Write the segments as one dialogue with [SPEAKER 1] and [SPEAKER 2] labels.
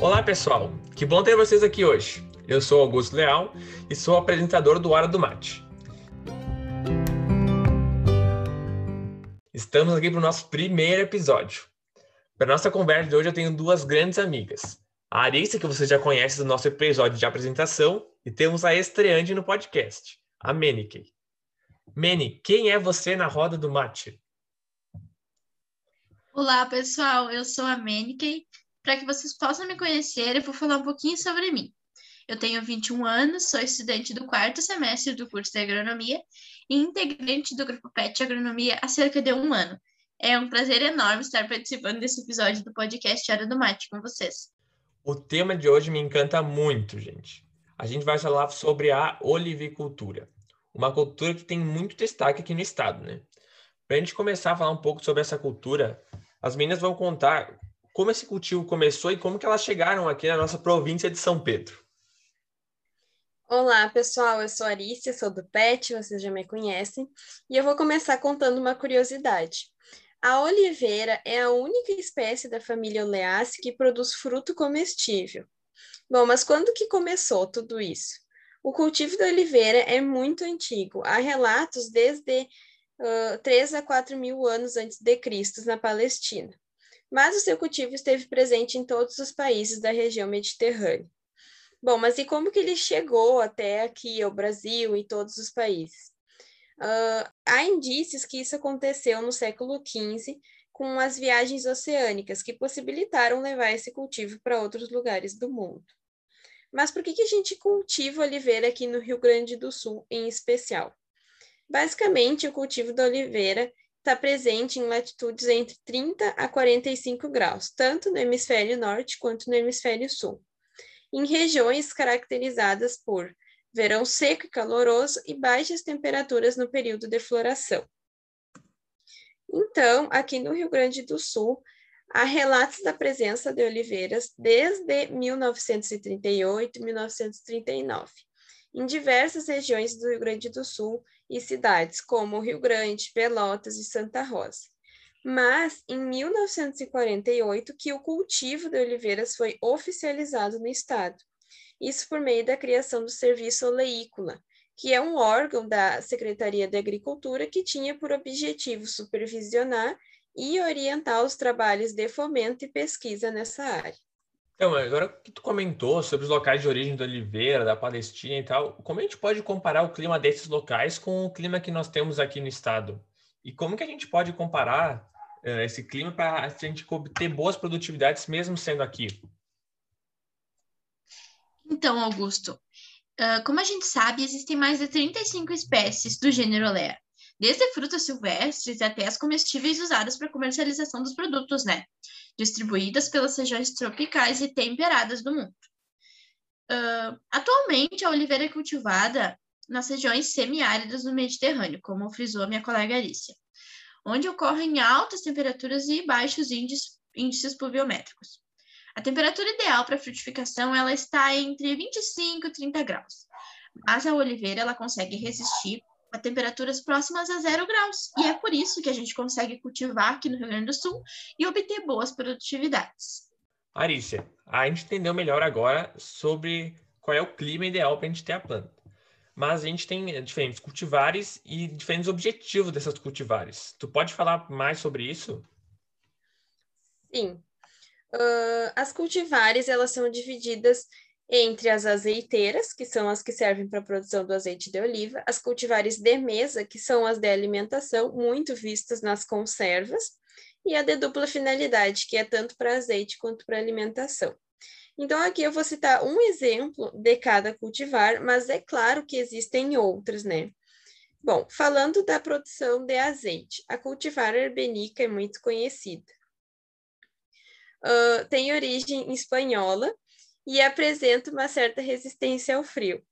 [SPEAKER 1] Olá, pessoal. Que bom ter vocês aqui hoje. Eu sou Augusto Leal e sou apresentador do Hora do Mate. Estamos aqui para o nosso primeiro episódio. Para nossa conversa de hoje, eu tenho duas grandes amigas. A Arissa, que você já conhece do nosso episódio de apresentação, e temos a estreante no podcast, a Menike. Meni, quem é você na roda do mate?
[SPEAKER 2] Olá, pessoal. Eu sou a Menike. Para que vocês possam me conhecer, eu vou falar um pouquinho sobre mim. Eu tenho 21 anos, sou estudante do quarto semestre do curso de agronomia e integrante do grupo PET Agronomia há cerca de um ano. É um prazer enorme estar participando desse episódio do podcast Hora do Mate com vocês.
[SPEAKER 1] O tema de hoje me encanta muito, gente. A gente vai falar sobre a olivicultura, uma cultura que tem muito destaque aqui no estado, né? Para a gente começar a falar um pouco sobre essa cultura, as meninas vão contar como esse cultivo começou e como que elas chegaram aqui na nossa província de São Pedro.
[SPEAKER 3] Olá, pessoal. Eu sou Arícia, sou do PET, vocês já me conhecem, e eu vou começar contando uma curiosidade. A oliveira é a única espécie da família Oleaceae que produz fruto comestível. Bom, mas quando que começou tudo isso? O cultivo da oliveira é muito antigo. Há relatos desde uh, 3 a 4 mil anos antes de Cristo na Palestina. Mas o seu cultivo esteve presente em todos os países da região mediterrânea. Bom, mas e como que ele chegou até aqui, ao Brasil e todos os países? Uh, há indícios que isso aconteceu no século XV com as viagens oceânicas, que possibilitaram levar esse cultivo para outros lugares do mundo. Mas por que, que a gente cultiva oliveira aqui no Rio Grande do Sul, em especial? Basicamente, o cultivo da oliveira está presente em latitudes entre 30 a 45 graus, tanto no hemisfério norte quanto no hemisfério sul em regiões caracterizadas por verão seco e caloroso e baixas temperaturas no período de floração. Então, aqui no Rio Grande do Sul, há relatos da presença de oliveiras desde 1938 e 1939, em diversas regiões do Rio Grande do Sul e cidades como Rio Grande, Pelotas e Santa Rosa mas em 1948 que o cultivo de oliveiras foi oficializado no estado. Isso por meio da criação do Serviço Oleícola, que é um órgão da Secretaria de Agricultura que tinha por objetivo supervisionar e orientar os trabalhos de fomento e pesquisa nessa área.
[SPEAKER 1] Então, agora que tu comentou sobre os locais de origem da oliveira, da Palestina e tal, como a gente pode comparar o clima desses locais com o clima que nós temos aqui no estado? E como que a gente pode comparar uh, esse clima para a gente obter boas produtividades mesmo sendo aqui?
[SPEAKER 2] Então, Augusto, uh, como a gente sabe, existem mais de 35 espécies do gênero Olea, desde frutas silvestres até as comestíveis usadas para comercialização dos produtos, né? Distribuídas pelas regiões tropicais e temperadas do mundo. Uh, atualmente, a oliveira é cultivada nas regiões semiáridas do Mediterrâneo, como frisou a minha colega Alicia onde ocorrem altas temperaturas e baixos índices, índices pluviométricos. A temperatura ideal para frutificação ela está entre 25 e 30 graus, mas a oliveira ela consegue resistir a temperaturas próximas a zero graus, e é por isso que a gente consegue cultivar aqui no Rio Grande do Sul e obter boas produtividades.
[SPEAKER 1] Arícia, a gente entendeu melhor agora sobre qual é o clima ideal para a gente ter a planta mas a gente tem diferentes cultivares e diferentes objetivos dessas cultivares. Tu pode falar mais sobre isso?
[SPEAKER 3] Sim. Uh, as cultivares, elas são divididas entre as azeiteiras, que são as que servem para a produção do azeite de oliva, as cultivares de mesa, que são as de alimentação, muito vistas nas conservas, e a de dupla finalidade, que é tanto para azeite quanto para alimentação. Então, aqui eu vou citar um exemplo de cada cultivar, mas é claro que existem outros, né? Bom, falando da produção de azeite, a cultivar herbenica é muito conhecida. Uh, tem origem espanhola e apresenta uma certa resistência ao frio.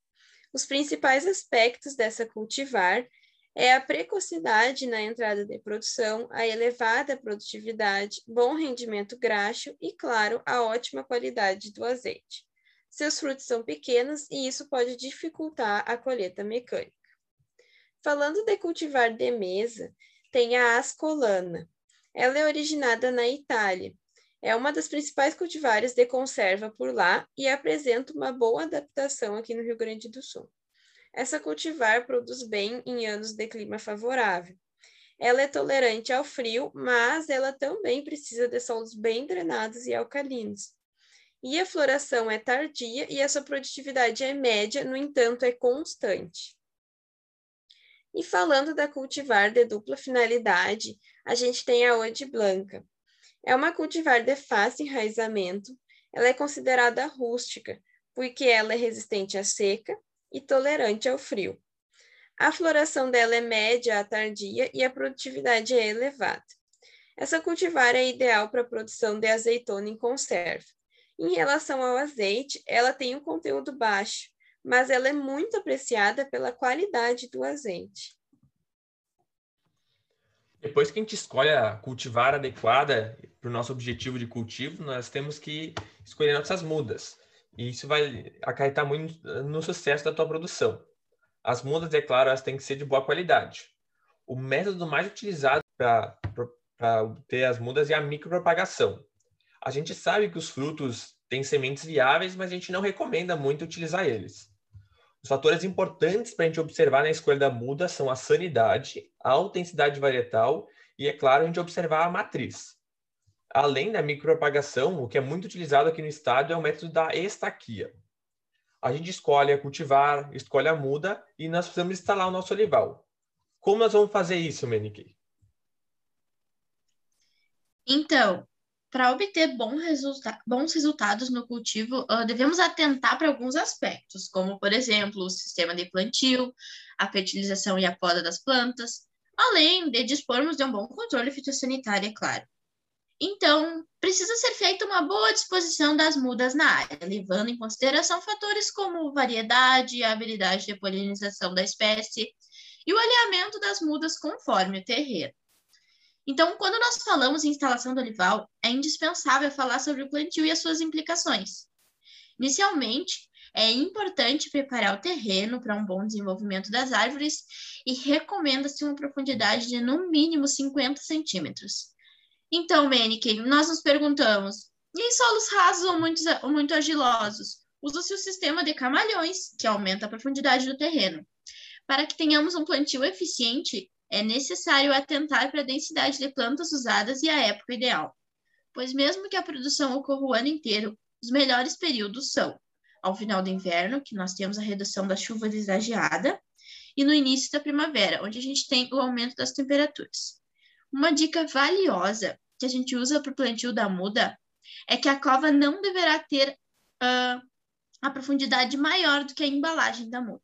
[SPEAKER 3] Os principais aspectos dessa cultivar é a precocidade na entrada de produção, a elevada produtividade, bom rendimento graxo e, claro, a ótima qualidade do azeite. Seus frutos são pequenos e isso pode dificultar a colheita mecânica. Falando de cultivar de mesa, tem a ascolana. Ela é originada na Itália É uma das principais cultivares de conserva por lá e apresenta uma boa adaptação aqui no Rio Grande do Sul. Essa cultivar produz bem em anos de clima favorável. Ela é tolerante ao frio, mas ela também precisa de solos bem drenados e alcalinos. E a floração é tardia e a sua produtividade é média, no entanto, é constante. E falando da cultivar de dupla finalidade, a gente tem a Ode Blanca. É uma cultivar de fácil enraizamento, ela é considerada rústica, porque ela é resistente à seca e tolerante ao frio. A floração dela é média a tardia e a produtividade é elevada. Essa cultivar é ideal para a produção de azeitona em conserva. Em relação ao azeite, ela tem um conteúdo baixo, mas ela é muito apreciada pela qualidade do azeite.
[SPEAKER 1] Depois que a gente escolhe a cultivar adequada para o nosso objetivo de cultivo, nós temos que escolher nossas mudas. E isso vai acarretar muito no sucesso da tua produção. As mudas, é claro, elas têm que ser de boa qualidade. O método mais utilizado para obter as mudas é a micropropagação. A gente sabe que os frutos têm sementes viáveis, mas a gente não recomenda muito utilizar eles. Os fatores importantes para a gente observar na escolha da muda são a sanidade, a intensidade varietal e, é claro, a gente observar a matriz. Além da micropropagação, o que é muito utilizado aqui no estado é o método da estaquia. A gente escolhe a cultivar, escolhe a muda e nós precisamos instalar o nosso olival. Como nós vamos fazer isso, Menique?
[SPEAKER 2] Então, para obter resulta bons resultados no cultivo, uh, devemos atentar para alguns aspectos, como, por exemplo, o sistema de plantio, a fertilização e a poda das plantas, além de dispormos de um bom controle fitossanitário, é claro. Então, precisa ser feita uma boa disposição das mudas na área, levando em consideração fatores como variedade, habilidade de polinização da espécie e o alinhamento das mudas conforme o terreno. Então, quando nós falamos em instalação do olival, é indispensável falar sobre o plantio e as suas implicações. Inicialmente, é importante preparar o terreno para um bom desenvolvimento das árvores e recomenda-se uma profundidade de no mínimo 50 centímetros. Então, Menique, nós nos perguntamos: e em solos rasos ou muito, ou muito argilosos? Usa-se o sistema de camalhões, que aumenta a profundidade do terreno. Para que tenhamos um plantio eficiente, é necessário atentar para a densidade de plantas usadas e a época ideal, pois mesmo que a produção ocorra o ano inteiro, os melhores períodos são ao final do inverno, que nós temos a redução da chuva exagerada, e no início da primavera, onde a gente tem o aumento das temperaturas. Uma dica valiosa que a gente usa para o plantio da muda é que a cova não deverá ter uh, a profundidade maior do que a embalagem da muda.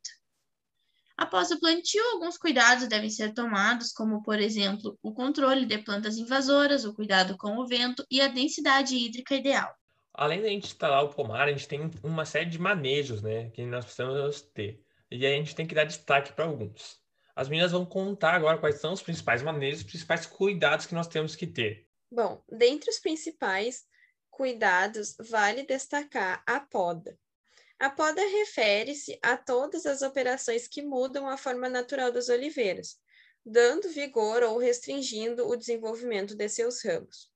[SPEAKER 2] Após o plantio, alguns cuidados devem ser tomados, como, por exemplo, o controle de plantas invasoras, o cuidado com o vento e a densidade hídrica ideal.
[SPEAKER 1] Além da gente instalar o pomar, a gente tem uma série de manejos né, que nós precisamos ter. E aí a gente tem que dar destaque para alguns. As meninas vão contar agora quais são os principais maneiras, os principais cuidados que nós temos que ter.
[SPEAKER 3] Bom, dentre os principais cuidados, vale destacar a poda. A poda refere-se a todas as operações que mudam a forma natural das oliveiras, dando vigor ou restringindo o desenvolvimento de seus ramos.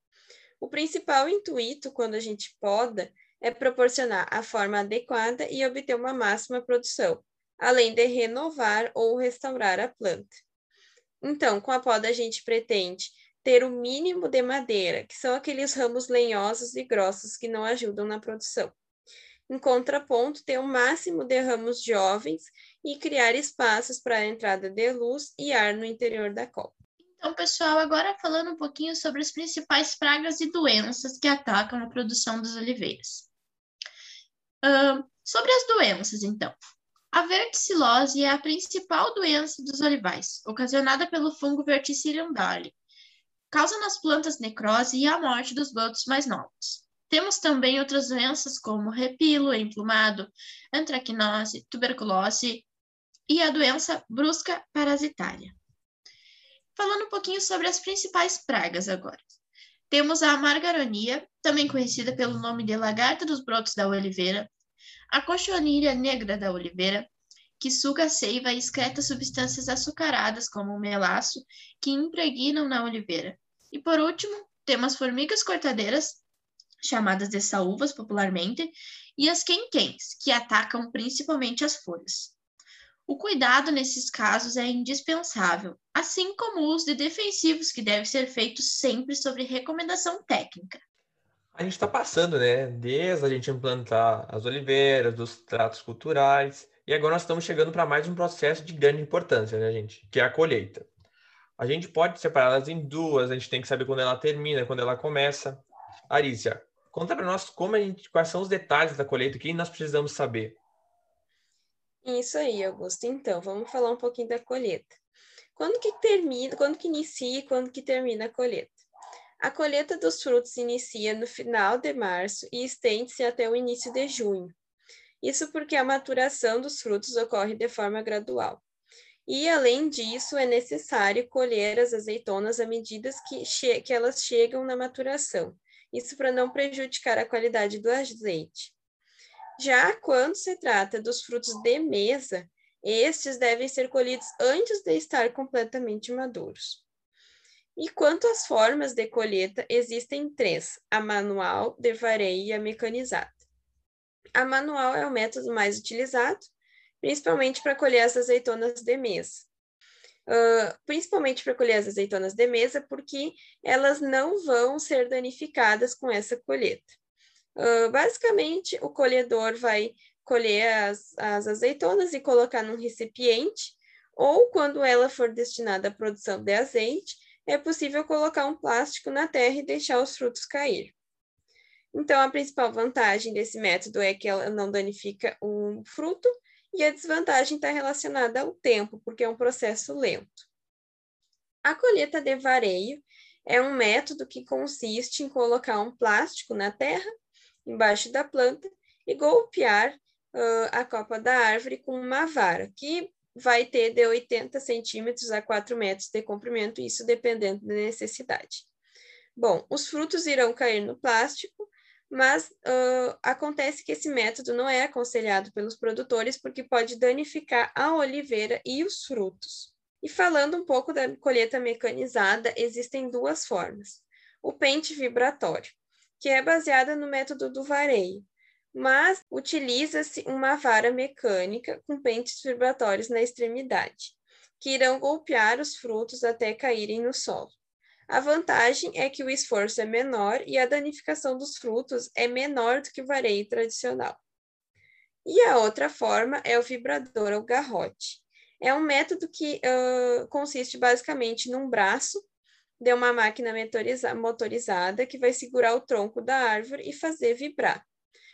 [SPEAKER 3] O principal intuito quando a gente poda é proporcionar a forma adequada e obter uma máxima produção, além de renovar ou restaurar a planta. Então, com a poda, a gente pretende ter o mínimo de madeira, que são aqueles ramos lenhosos e grossos que não ajudam na produção. Em contraponto, ter o máximo de ramos jovens e criar espaços para a entrada de luz e ar no interior da copa.
[SPEAKER 2] Então, pessoal, agora falando um pouquinho sobre as principais pragas e doenças que atacam a produção das oliveiras. Uh, sobre as doenças, então. A verticilose é a principal doença dos olivais, ocasionada pelo fungo Verticillium dali. Causa nas plantas necrose e a morte dos brotos mais novos. Temos também outras doenças como repilo emplumado, antracnose, tuberculose e a doença brusca parasitária. Falando um pouquinho sobre as principais pragas agora. Temos a margaronia, também conhecida pelo nome de lagarta dos brotos da oliveira, a cochonilha negra da oliveira, que suga a seiva e excreta substâncias açucaradas, como o melaço, que impregnam na oliveira. E por último, temos formigas cortadeiras, chamadas de saúvas popularmente, e as quenquens, que atacam principalmente as folhas. O cuidado nesses casos é indispensável, assim como o uso de defensivos, que deve ser feito sempre sobre recomendação técnica.
[SPEAKER 1] A gente está passando, né? Desde a gente implantar as oliveiras, dos tratos culturais, e agora nós estamos chegando para mais um processo de grande importância, né, gente? Que é a colheita. A gente pode separá-las em duas, a gente tem que saber quando ela termina, quando ela começa. Arícia, conta para nós como a gente, quais são os detalhes da colheita, o que nós precisamos saber.
[SPEAKER 3] Isso aí, Augusto. Então, vamos falar um pouquinho da colheita. Quando que termina, quando que inicia e quando que termina a colheita? A colheita dos frutos inicia no final de março e estende-se até o início de junho. Isso porque a maturação dos frutos ocorre de forma gradual. E, além disso, é necessário colher as azeitonas à medida que, que elas chegam na maturação. Isso para não prejudicar a qualidade do azeite. Já quando se trata dos frutos de mesa, estes devem ser colhidos antes de estar completamente maduros. E quanto às formas de colheita, existem três: a manual, de vareio e a mecanizada. A manual é o método mais utilizado, principalmente para colher as azeitonas de mesa. Principalmente para colher as azeitonas de mesa, porque elas não vão ser danificadas com essa colheita. Uh, basicamente, o colhedor vai colher as, as azeitonas e colocar num recipiente, ou quando ela for destinada à produção de azeite, é possível colocar um plástico na terra e deixar os frutos cair. Então, a principal vantagem desse método é que ela não danifica o fruto e a desvantagem está relacionada ao tempo, porque é um processo lento. A colheita de vareio é um método que consiste em colocar um plástico na terra, embaixo da planta, e golpear uh, a copa da árvore com uma vara, que vai ter de 80 centímetros a 4 metros de comprimento, isso dependendo da necessidade. Bom, os frutos irão cair no plástico mas uh, acontece que esse método não é aconselhado pelos produtores porque pode danificar a oliveira e os frutos. E falando um pouco da colheita mecanizada, existem duas formas. O pente vibratório, que é baseada no método do vareio, mas utiliza-se uma vara mecânica com pentes vibratórios na extremidade, que irão golpear os frutos até caírem no solo. A vantagem é que o esforço é menor e a danificação dos frutos é menor do que o vareio tradicional. E a outra forma é o vibrador ou garrote. É um método que uh, consiste basicamente num braço de uma máquina motorizada que vai segurar o tronco da árvore e fazer vibrar.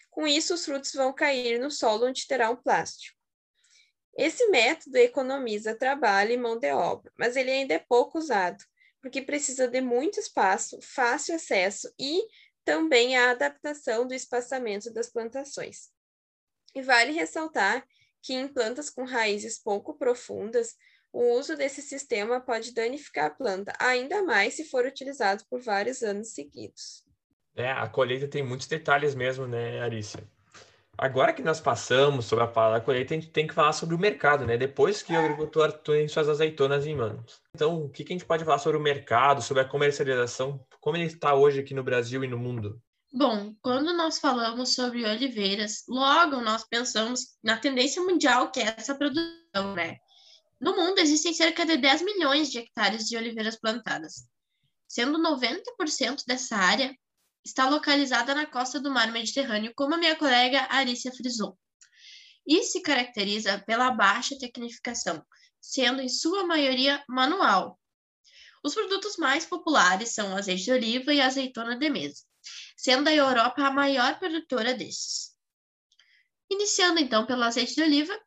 [SPEAKER 3] Com isso, os frutos vão cair no solo onde terá um plástico. Esse método economiza trabalho e mão de obra, mas ele ainda é pouco usado, porque precisa de muito espaço, fácil acesso e também a adaptação do espaçamento das plantações. E vale ressaltar que em plantas com raízes pouco profundas, o uso desse sistema pode danificar a planta, ainda mais se for utilizado por vários anos seguidos.
[SPEAKER 1] É, a colheita tem muitos detalhes mesmo, né, Arícia? Agora que nós passamos sobre a palavra colheita, a gente tem que falar sobre o mercado, né? Depois que o agricultor tem suas azeitonas em mãos. Então, o que, a gente pode falar sobre o mercado, sobre a comercialização, como ele está hoje aqui no Brasil e no mundo?
[SPEAKER 2] Bom, quando nós falamos sobre oliveiras, logo nós pensamos na tendência mundial que é essa produção, né? No mundo existem cerca de 10 milhões de hectares de oliveiras plantadas, sendo 90% dessa área está localizada na costa do mar Mediterrâneo, como a minha colega Arícia frisou. E se caracteriza pela baixa tecnificação, sendo em sua maioria manual. Os produtos mais populares são o azeite de oliva e a azeitona de mesa, sendo a Europa a maior produtora desses. Iniciando então pelo azeite de oliva,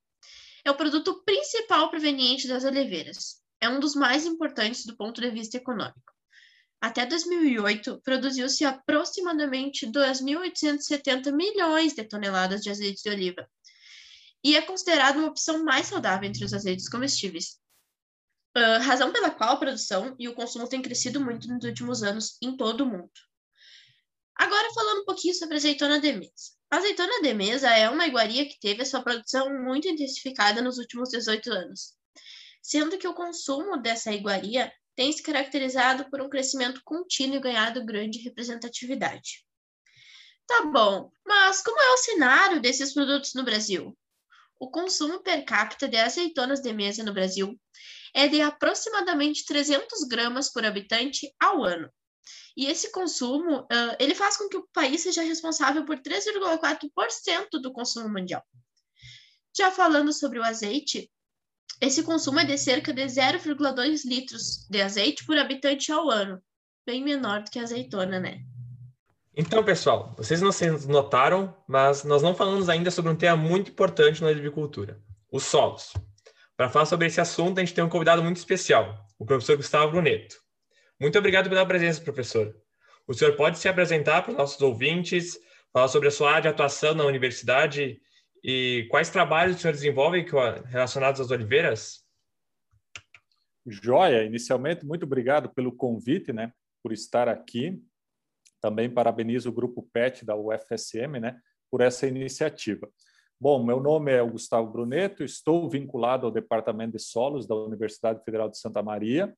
[SPEAKER 2] é o produto principal proveniente das oliveiras. É um dos mais importantes do ponto de vista econômico. Até 2008, produziu-se aproximadamente 2.870 milhões de toneladas de azeite de oliva, e é considerado uma opção mais saudável entre os azeites comestíveis. Uh, razão pela qual a produção e o consumo têm crescido muito nos últimos anos em todo o mundo. Agora, falando um pouquinho sobre a azeitona de mesa. A azeitona de mesa é uma iguaria que teve a sua produção muito intensificada nos últimos 18 anos, sendo que o consumo dessa iguaria tem se caracterizado por um crescimento contínuo e ganhado grande representatividade. Tá bom, mas como é o cenário desses produtos no Brasil? O consumo per capita de azeitonas de mesa no Brasil é de aproximadamente 300 gramas por habitante ao ano. E esse consumo, uh, ele faz com que o país seja responsável por 3,4% do consumo mundial. Já falando sobre o azeite, esse consumo é de cerca de 0,2 litros de azeite por habitante ao ano, bem menor do que a azeitona, né?
[SPEAKER 1] Então, pessoal, vocês não se notaram, mas nós não falamos ainda sobre um tema muito importante na agricultura, os solos. Para falar sobre esse assunto, a gente tem um convidado muito especial, o professor Gustavo Bruneto. Muito obrigado pela presença, professor. O senhor pode se apresentar para os nossos ouvintes, falar sobre a sua área de atuação na universidade e quais trabalhos o senhor desenvolve relacionados às oliveiras?
[SPEAKER 4] Joia, inicialmente, muito obrigado pelo convite, né, por estar aqui. Também parabenizo o grupo PET da UFSM, né, por essa iniciativa. Bom, meu nome é Gustavo Bruneto, estou vinculado ao Departamento de Solos da Universidade Federal de Santa Maria.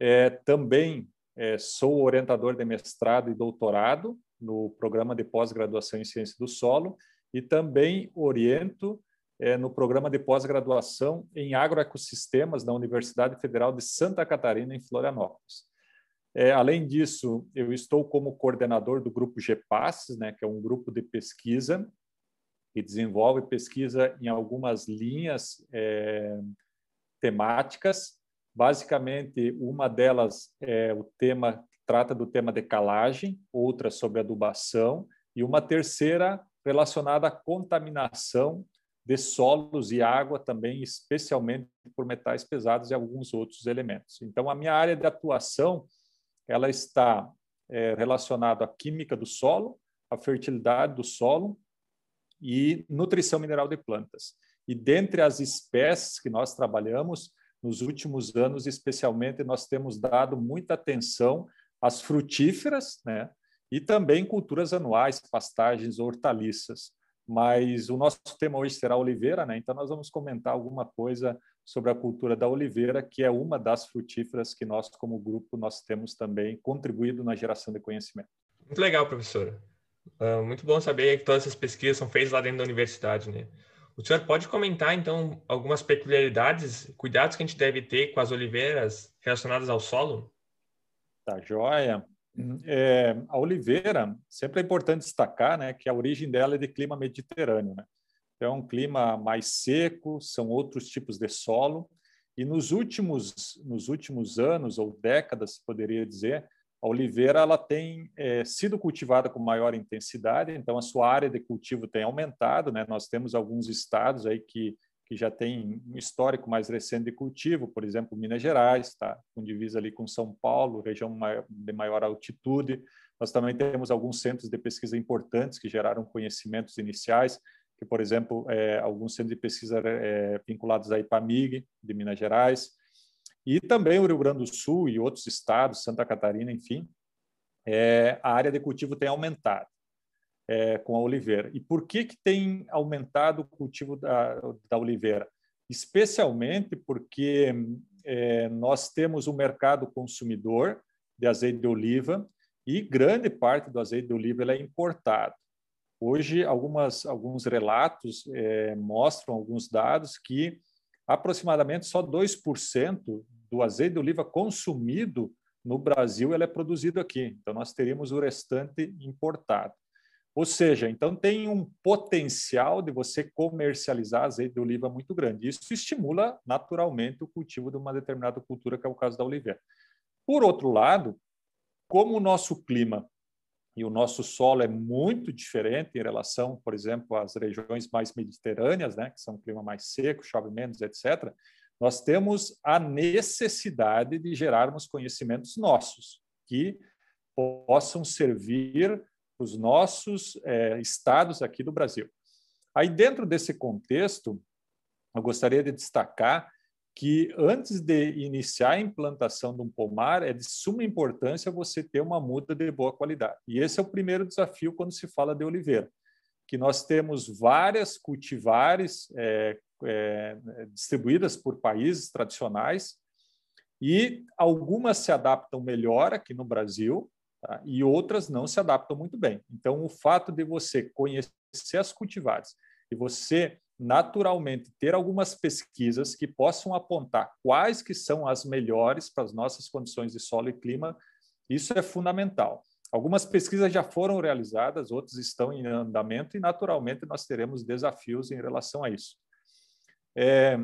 [SPEAKER 4] É, também é, sou orientador de mestrado e doutorado no programa de pós-graduação em Ciência do Solo e também oriento é, no programa de pós-graduação em agroecossistemas da Universidade Federal de Santa Catarina, em Florianópolis. É, além disso, eu estou como coordenador do grupo GEPAS, né, que é um grupo de pesquisa que desenvolve pesquisa em algumas linhas é, temáticas. Basicamente, uma delas é o tema trata do tema de calagem, outra sobre adubação e uma terceira relacionada à contaminação de solos e água também, especialmente por metais pesados e alguns outros elementos. Então, a minha área de atuação ela está é, relacionada à química do solo, à fertilidade do solo e nutrição mineral de plantas. E dentre as espécies que nós trabalhamos, nos últimos anos, especialmente, nós temos dado muita atenção às frutíferas, né? E também culturas anuais, pastagens, hortaliças. Mas o nosso tema hoje será oliveira, né? Então nós vamos comentar alguma coisa sobre a cultura da oliveira, que é uma das frutíferas que nós como grupo nós temos também contribuído na geração de conhecimento.
[SPEAKER 1] Muito legal, professor. Uh, muito bom saber que todas essas pesquisas são feitas lá dentro da universidade, né? O senhor pode comentar, então, algumas peculiaridades, cuidados que a gente deve ter com as oliveiras relacionadas ao solo?
[SPEAKER 4] Tá joia. É, a oliveira, sempre é importante destacar né, que a origem dela é de clima mediterrâneo. Né? Então, é um clima mais seco, são outros tipos de solo. E nos últimos, nos últimos anos, ou décadas, poderia dizer, a oliveira ela tem é, sido cultivada com maior intensidade, então a sua área de cultivo tem aumentado. Né? Nós temos alguns estados aí que que já tem um histórico mais recente de cultivo, por exemplo, Minas Gerais, tá? com divisa ali com São Paulo, região de maior altitude. Nós também temos alguns centros de pesquisa importantes que geraram conhecimentos iniciais, que, por exemplo, é, alguns centros de pesquisa é, vinculados à IPAMIG, de Minas Gerais, e também o Rio Grande do Sul e outros estados, Santa Catarina, enfim, é, a área de cultivo tem aumentado é, com a oliveira. E por que, que tem aumentado o cultivo da, da oliveira? Especialmente porque é, nós temos um mercado consumidor de azeite de oliva e grande parte do azeite de oliva é importado. Hoje, algumas, alguns relatos é, mostram alguns dados que aproximadamente só 2% do azeite de oliva consumido no Brasil é produzido aqui. Então, nós teríamos o restante importado. Ou seja, então tem um potencial de você comercializar azeite de oliva muito grande. Isso estimula naturalmente o cultivo de uma determinada cultura, que é o caso da oliveira. Por outro lado, como o nosso clima e o nosso solo é muito diferente em relação, por exemplo, às regiões mais mediterrâneas, né, que são um clima mais seco, chove menos, etc., nós temos a necessidade de gerarmos conhecimentos nossos que possam servir os nossos é, estados aqui do Brasil. Aí, dentro desse contexto, eu gostaria de destacar que antes de iniciar a implantação de um pomar, é de suma importância você ter uma muda de boa qualidade. E esse é o primeiro desafio quando se fala de oliveira, que nós temos várias cultivares é, é, distribuídas por países tradicionais e algumas se adaptam melhor aqui no Brasil tá? e outras não se adaptam muito bem. Então, o fato de você conhecer as cultivares e você naturalmente ter algumas pesquisas que possam apontar quais que são as melhores para as nossas condições de solo e clima, isso é fundamental. Algumas pesquisas já foram realizadas, outras estão em andamento e naturalmente nós teremos desafios em relação a isso. É,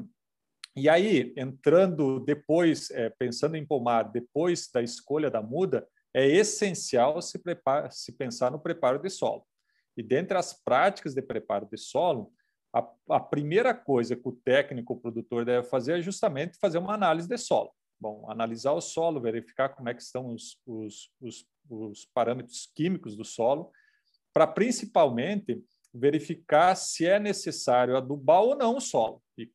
[SPEAKER 4] e aí, entrando depois, é, pensando em pomar, depois da escolha da muda, é essencial se, prepara, se pensar no preparo de solo. E dentre as práticas de preparo de solo, a, a primeira coisa que o técnico, o produtor deve fazer é justamente fazer uma análise de solo. Bom, analisar o solo, verificar como é que estão os, os, os, os parâmetros químicos do solo, para principalmente verificar se é necessário adubar ou não o solo. E,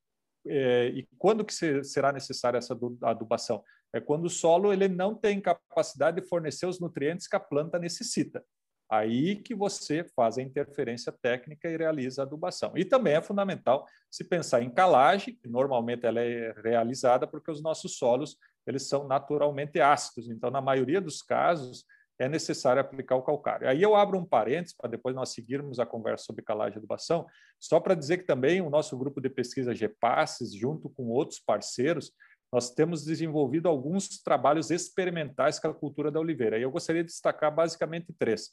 [SPEAKER 4] é, e quando que será necessária essa adubação? É quando o solo ele não tem capacidade de fornecer os nutrientes que a planta necessita. Aí que você faz a interferência técnica e realiza a adubação. E também é fundamental se pensar em calagem, que normalmente ela é realizada porque os nossos solos eles são naturalmente ácidos. Então, na maioria dos casos, é necessário aplicar o calcário. Aí eu abro um parênteses para depois nós seguirmos a conversa sobre calagem e adubação, só para dizer que também o nosso grupo de pesquisa GEPASSES, junto com outros parceiros, nós temos desenvolvido alguns trabalhos experimentais com a cultura da oliveira. E eu gostaria de destacar basicamente três.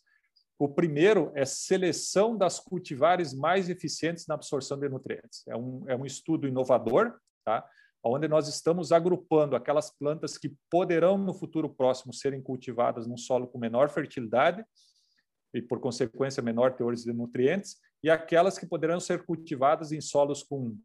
[SPEAKER 4] O primeiro é seleção das cultivares mais eficientes na absorção de nutrientes. É um, é um estudo inovador, tá? onde nós estamos agrupando aquelas plantas que poderão, no futuro próximo, serem cultivadas num solo com menor fertilidade e, por consequência, menor teores de nutrientes, e aquelas que poderão ser cultivadas em solos com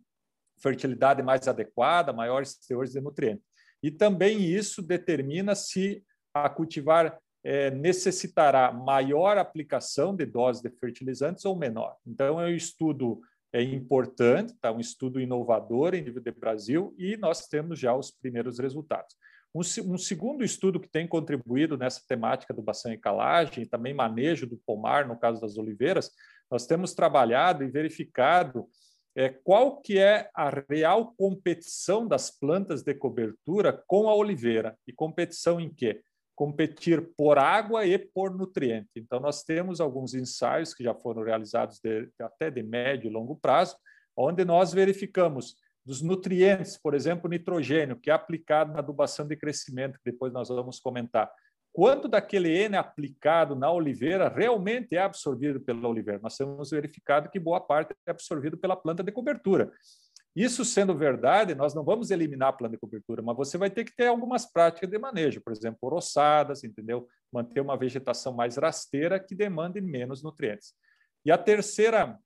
[SPEAKER 4] fertilidade mais adequada, maiores teores de nutrientes. E também isso determina se a cultivar é, necessitará maior aplicação de doses de fertilizantes ou menor. Então, é um estudo é importante, tá? um estudo inovador em nível de Brasil, e nós temos já os primeiros resultados. Um, um segundo estudo que tem contribuído nessa temática do bação e calagem, e também manejo do pomar, no caso das oliveiras, nós temos trabalhado e verificado é, qual que é a real competição das plantas de cobertura com a oliveira. E competição em quê? competir por água e por nutriente. Então, nós temos alguns ensaios que já foram realizados de, até de médio e longo prazo, onde nós verificamos dos nutrientes, por exemplo, nitrogênio, que é aplicado na adubação de crescimento, que depois nós vamos comentar. Quanto daquele N aplicado na oliveira realmente é absorvido pela oliveira? Nós temos verificado que boa parte é absorvido pela planta de cobertura. Isso sendo verdade, nós não vamos eliminar a planta de cobertura, mas você vai ter que ter algumas práticas de manejo, por exemplo, orossadas, entendeu? Manter uma vegetação mais rasteira que demande menos nutrientes. E a terceira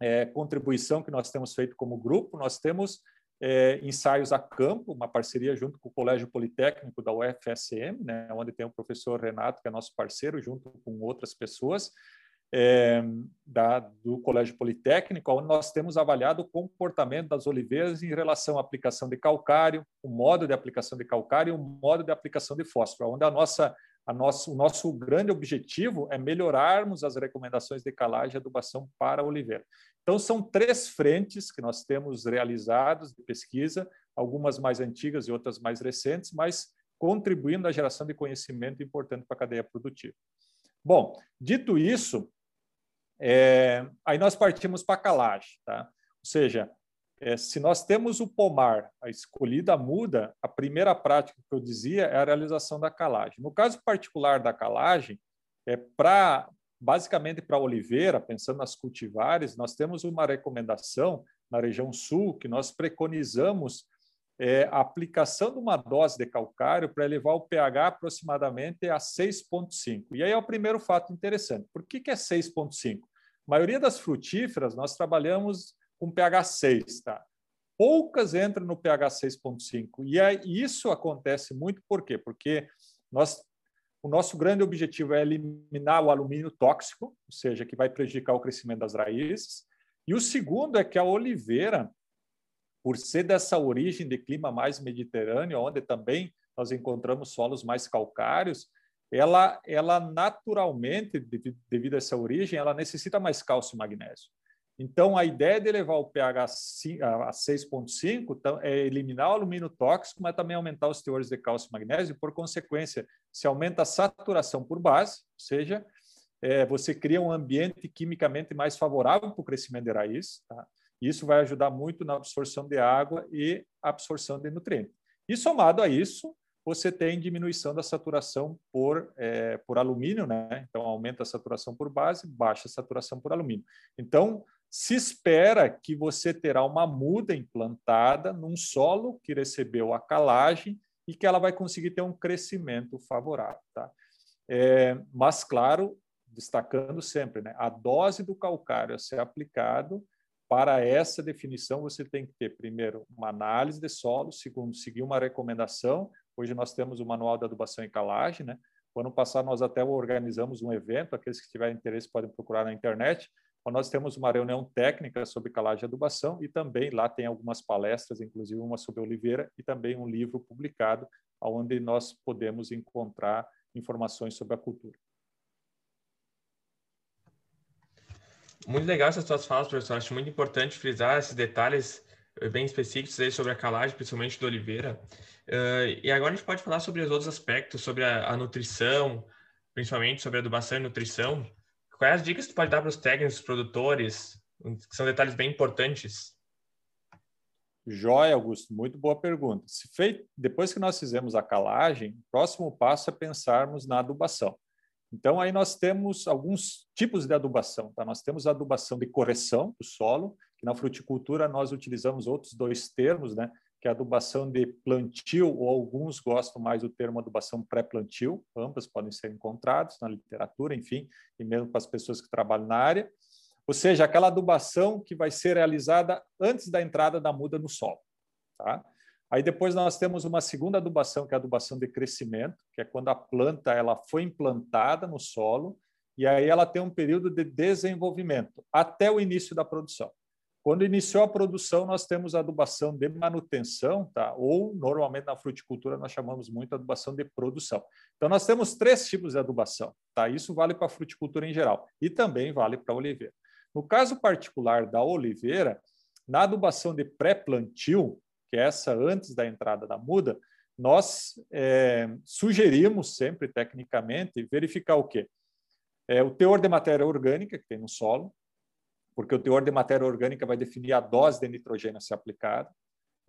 [SPEAKER 4] é, contribuição que nós temos feito como grupo, nós temos é, ensaios a campo, uma parceria junto com o Colégio Politécnico da UFSM, né, onde tem o professor Renato, que é nosso parceiro, junto com outras pessoas, é, da, do Colégio Politécnico, onde nós temos avaliado o comportamento das oliveiras em relação à aplicação de calcário, o modo de aplicação de calcário e o modo de aplicação de fósforo, onde a nossa, nosso, o nosso grande objetivo é melhorarmos as recomendações de calagem e adubação para a oliveira. Então, são três frentes que nós temos realizados de pesquisa, algumas mais antigas e outras mais recentes, mas contribuindo à geração de conhecimento importante para a cadeia produtiva. Bom, dito isso, é, aí nós partimos para a calagem. Tá? Ou seja, é, se nós temos o pomar, a escolhida muda, a primeira prática que eu dizia é a realização da calagem. No caso particular da calagem, é para basicamente para oliveira, pensando nas cultivares, nós temos uma recomendação na região sul que nós preconizamos é, a aplicação de uma dose de calcário para elevar o pH aproximadamente a 6,5. E aí é o primeiro fato interessante. Por que, que é 6,5? A maioria das frutíferas nós trabalhamos com pH 6, tá? Poucas entram no pH 6,5. E aí, isso acontece muito por quê? Porque nós, o nosso grande objetivo é eliminar o alumínio tóxico, ou seja, que vai prejudicar o crescimento das raízes. E o segundo é que a oliveira, por ser dessa origem de clima mais mediterrâneo, onde também nós encontramos solos mais calcários, ela, ela naturalmente, devido a essa origem, ela necessita mais cálcio e magnésio. Então, a ideia de elevar o pH a 6,5 então, é eliminar o alumínio tóxico, mas também aumentar os teores de cálcio e magnésio. Por consequência, se aumenta a saturação por base, ou seja, é, você cria um ambiente quimicamente mais favorável para o crescimento de raiz. Tá? Isso vai ajudar muito na absorção de água e absorção de nutrientes. E somado a isso, você tem diminuição da saturação por, é, por alumínio, né? Então, aumenta a saturação por base, baixa a saturação por alumínio. Então, se espera que você terá uma muda implantada num solo que recebeu a calagem e que ela vai conseguir ter um crescimento favorável, tá? É, mas, claro, destacando sempre, né? A dose do calcário a ser aplicado para essa definição, você tem que ter, primeiro, uma análise de solo, segundo, seguir uma recomendação, Hoje nós temos o Manual da Adubação em Calagem, né? O ano passado nós até organizamos um evento, aqueles que tiverem interesse podem procurar na internet, nós temos uma reunião técnica sobre calagem e adubação e também lá tem algumas palestras, inclusive uma sobre oliveira e também um livro publicado onde nós podemos encontrar informações sobre a cultura.
[SPEAKER 1] Muito legal essas suas falas, professor. Acho muito importante frisar esses detalhes bem específicos aí sobre a calagem, principalmente do oliveira. Uh, e agora a gente pode falar sobre os outros aspectos, sobre a, a nutrição, principalmente sobre a adubação e nutrição. Quais as dicas que tu pode dar para os técnicos, produtores, que são detalhes bem importantes?
[SPEAKER 4] Joia, Augusto, muito boa pergunta. Feito, depois que nós fizemos a calagem, o próximo passo é pensarmos na adubação. Então, aí nós temos alguns tipos de adubação. Tá? Nós temos a adubação de correção do solo, que na fruticultura nós utilizamos outros dois termos, né? Que é adubação de plantio, ou alguns gostam mais do termo adubação pré-plantio, ambas podem ser encontradas na literatura, enfim, e mesmo para as pessoas que trabalham na área. Ou seja, aquela adubação que vai ser realizada antes da entrada da muda no solo. Tá? Aí depois nós temos uma segunda adubação, que é a adubação de crescimento, que é quando a planta ela foi implantada no solo e aí ela tem um período de desenvolvimento até o início da produção. Quando iniciou a produção, nós temos adubação de manutenção, tá? ou normalmente na fruticultura nós chamamos muito adubação de produção. Então, nós temos três tipos de adubação. Tá? Isso vale para a fruticultura em geral e também vale para a oliveira. No caso particular da oliveira, na adubação de pré-plantio, que é essa antes da entrada da muda, nós é, sugerimos sempre, tecnicamente, verificar o quê? É, o teor de matéria orgânica que tem no solo, porque o teor de matéria orgânica vai definir a dose de nitrogênio a ser aplicada.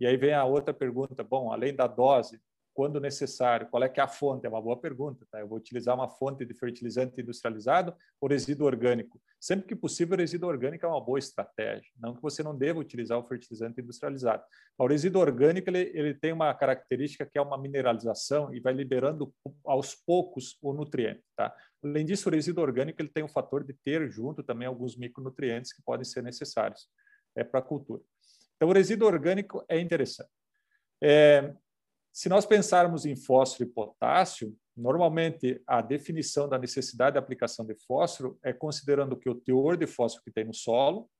[SPEAKER 4] E aí vem a outra pergunta, bom, além da dose, quando necessário, qual é que é a fonte? É uma boa pergunta, tá? Eu vou utilizar uma fonte de fertilizante industrializado ou resíduo orgânico? Sempre que possível, resíduo orgânico é uma boa estratégia, não que você não deva utilizar o fertilizante industrializado. o resíduo orgânico ele, ele tem uma característica que é uma mineralização e vai liberando aos poucos o nutriente, tá? Além disso, o resíduo orgânico ele tem o fator de ter junto também alguns micronutrientes que podem ser necessários é, para a cultura. Então, o resíduo orgânico é interessante. É, se nós pensarmos em fósforo e potássio, normalmente a definição da necessidade de aplicação de fósforo é considerando que o teor de fósforo que tem no solo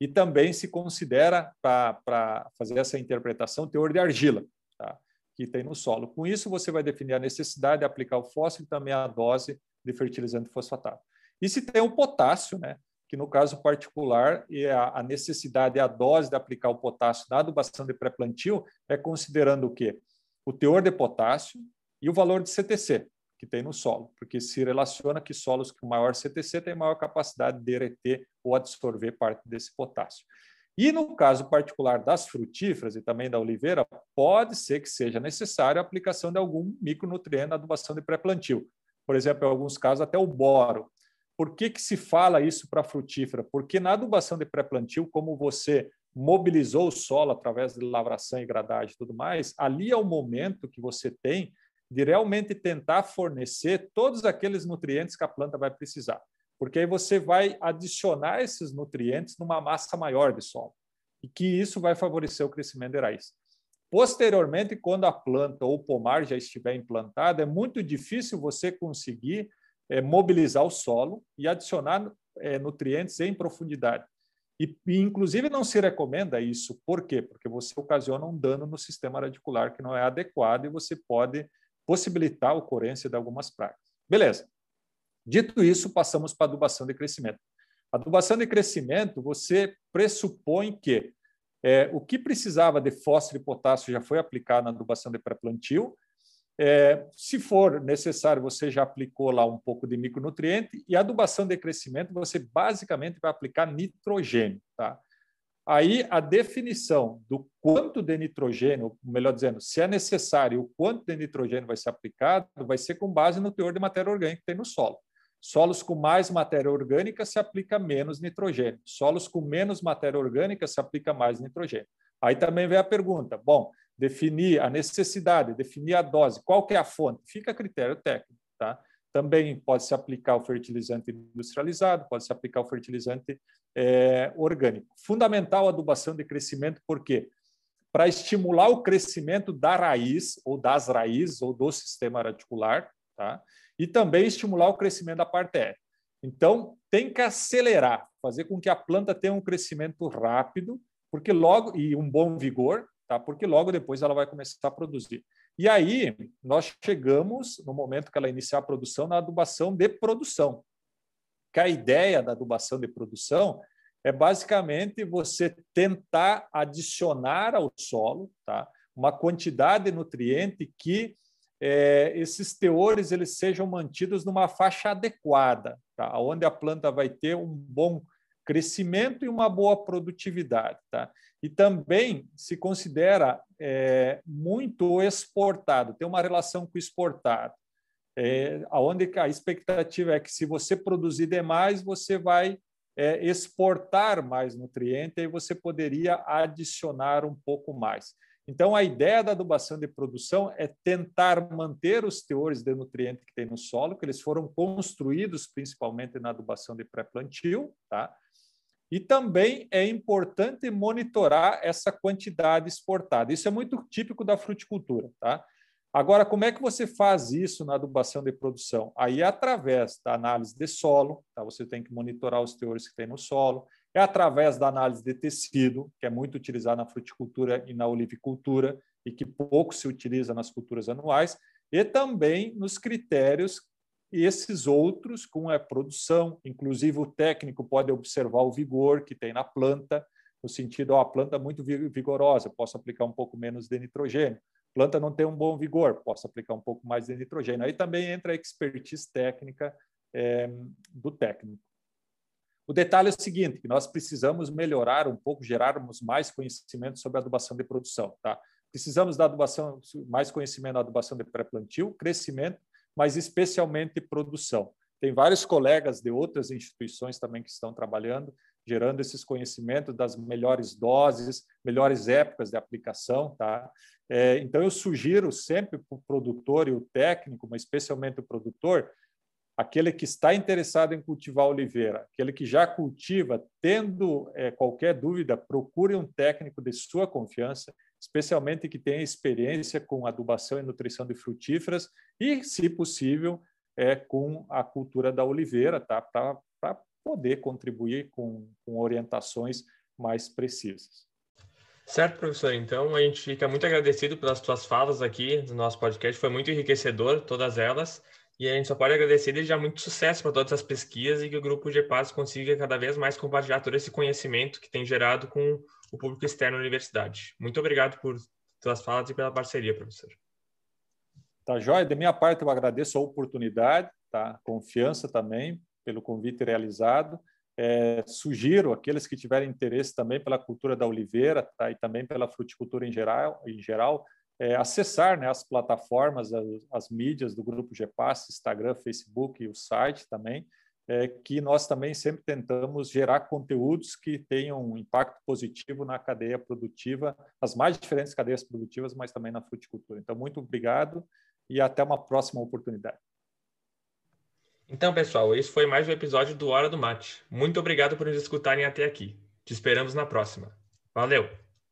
[SPEAKER 4] e também se considera, para fazer essa interpretação, o teor de argila tá? que tem no solo. Com isso, você vai definir a necessidade de aplicar o fósforo e também a dose de fertilizante fosfatado. E se tem o potássio, né? Que no caso particular, a necessidade e a dose de aplicar o potássio na adubação de pré-plantio é considerando o quê? O teor de potássio e o valor de CTC que tem no solo, porque se relaciona que solos com maior CTC têm maior capacidade de reter ou absorver parte desse potássio. E no caso particular das frutíferas e também da oliveira, pode ser que seja necessária a aplicação de algum micronutriente na adubação de pré-plantio. Por exemplo, em alguns casos, até o boro, por que, que se fala isso para frutífera? Porque na adubação de pré-plantio, como você mobilizou o solo através de lavração e gradagem e tudo mais, ali é o momento que você tem de realmente tentar fornecer todos aqueles nutrientes que a planta vai precisar. Porque aí você vai adicionar esses nutrientes numa massa maior de solo. E que isso vai favorecer o crescimento de raiz. Posteriormente, quando a planta ou pomar já estiver implantado, é muito difícil você conseguir é, mobilizar o solo e adicionar é, nutrientes em profundidade. E, e, inclusive, não se recomenda isso. Por quê? Porque você ocasiona um dano no sistema radicular que não é adequado e você pode possibilitar a ocorrência de algumas pragas. Beleza. Dito isso, passamos para adubação de crescimento. Adubação de crescimento, você pressupõe que é, o que precisava de fósforo e potássio já foi aplicado na adubação de pré-plantio. É, se for necessário, você já aplicou lá um pouco de micronutriente. E adubação de crescimento, você basicamente vai aplicar nitrogênio. Tá? Aí a definição do quanto de nitrogênio, melhor dizendo, se é necessário, o quanto de nitrogênio vai ser aplicado, vai ser com base no teor de matéria orgânica que tem no solo. Solos com mais matéria orgânica se aplica menos nitrogênio. Solos com menos matéria orgânica se aplica mais nitrogênio. Aí também vem a pergunta: bom, definir a necessidade, definir a dose, qual que é a fonte? Fica a critério técnico, tá? Também pode se aplicar o fertilizante industrializado, pode se aplicar o fertilizante é, orgânico. Fundamental a adubação de crescimento, por quê? Para estimular o crescimento da raiz, ou das raízes, ou do sistema radicular, tá? e também estimular o crescimento da parte aérea. Então, tem que acelerar, fazer com que a planta tenha um crescimento rápido, porque logo e um bom vigor, tá? Porque logo depois ela vai começar a produzir. E aí nós chegamos no momento que ela iniciar a produção na adubação de produção. Que a ideia da adubação de produção é basicamente você tentar adicionar ao solo, tá? Uma quantidade de nutriente que é, esses teores eles sejam mantidos numa faixa adequada, tá? onde a planta vai ter um bom crescimento e uma boa produtividade. Tá? E também se considera é, muito exportado, tem uma relação com exportado, é, onde a expectativa é que se você produzir demais, você vai é, exportar mais nutriente e você poderia adicionar um pouco mais. Então, a ideia da adubação de produção é tentar manter os teores de nutriente que tem no solo, que eles foram construídos principalmente na adubação de pré-plantio, tá? E também é importante monitorar essa quantidade exportada. Isso é muito típico da fruticultura, tá? Agora, como é que você faz isso na adubação de produção? Aí, através da análise de solo, tá? você tem que monitorar os teores que tem no solo, é através da análise de tecido, que é muito utilizada na fruticultura e na olivicultura, e que pouco se utiliza nas culturas anuais, e também nos critérios esses outros com a produção, inclusive o técnico pode observar o vigor que tem na planta, no sentido, ó, a planta muito vigorosa, posso aplicar um pouco menos de nitrogênio. Planta não tem um bom vigor, posso aplicar um pouco mais de nitrogênio. Aí também entra a expertise técnica é, do técnico. O detalhe é o seguinte, que nós precisamos melhorar um pouco, gerarmos mais conhecimento sobre adubação de produção. Tá? Precisamos da adubação, mais conhecimento da adubação de pré-plantio, crescimento, mas especialmente produção. Tem vários colegas de outras instituições também que estão trabalhando, gerando esses conhecimentos das melhores doses, melhores épocas de aplicação. Tá? É, então, eu sugiro sempre para o produtor e o técnico, mas especialmente o produtor, aquele que está interessado em cultivar oliveira, aquele que já cultiva, tendo é, qualquer dúvida, procure um técnico de sua confiança, especialmente que tenha experiência com adubação e nutrição de frutíferas e, se possível, é, com a cultura da oliveira, tá? para poder contribuir com, com orientações mais precisas.
[SPEAKER 1] Certo, professor. Então, a gente fica muito agradecido pelas suas falas aqui no nosso podcast. Foi muito enriquecedor, todas elas. E a gente só pode agradecer e desejar muito sucesso para todas as pesquisas e que o grupo GPAS consiga cada vez mais compartilhar todo esse conhecimento que tem gerado com o público externo da universidade. Muito obrigado por suas falas e pela parceria, professor.
[SPEAKER 4] Tá, Joia. Da minha parte, eu agradeço a oportunidade, tá? confiança também pelo convite realizado. É, sugiro aqueles que tiverem interesse também pela cultura da oliveira tá? e também pela fruticultura em geral, em geral é, acessar né, as plataformas, as, as, mídias do Grupo GPAS, Instagram, Facebook e o site também, é, que nós também sempre tentamos gerar conteúdos que tenham um impacto positivo na cadeia produtiva, as mais diferentes cadeias produtivas, mas também na fruticultura. Então, muito obrigado e até uma próxima oportunidade.
[SPEAKER 1] Então, pessoal, esse foi mais um episódio do Hora do Mate. Muito obrigado por nos escutarem até aqui. Te esperamos na próxima. Valeu!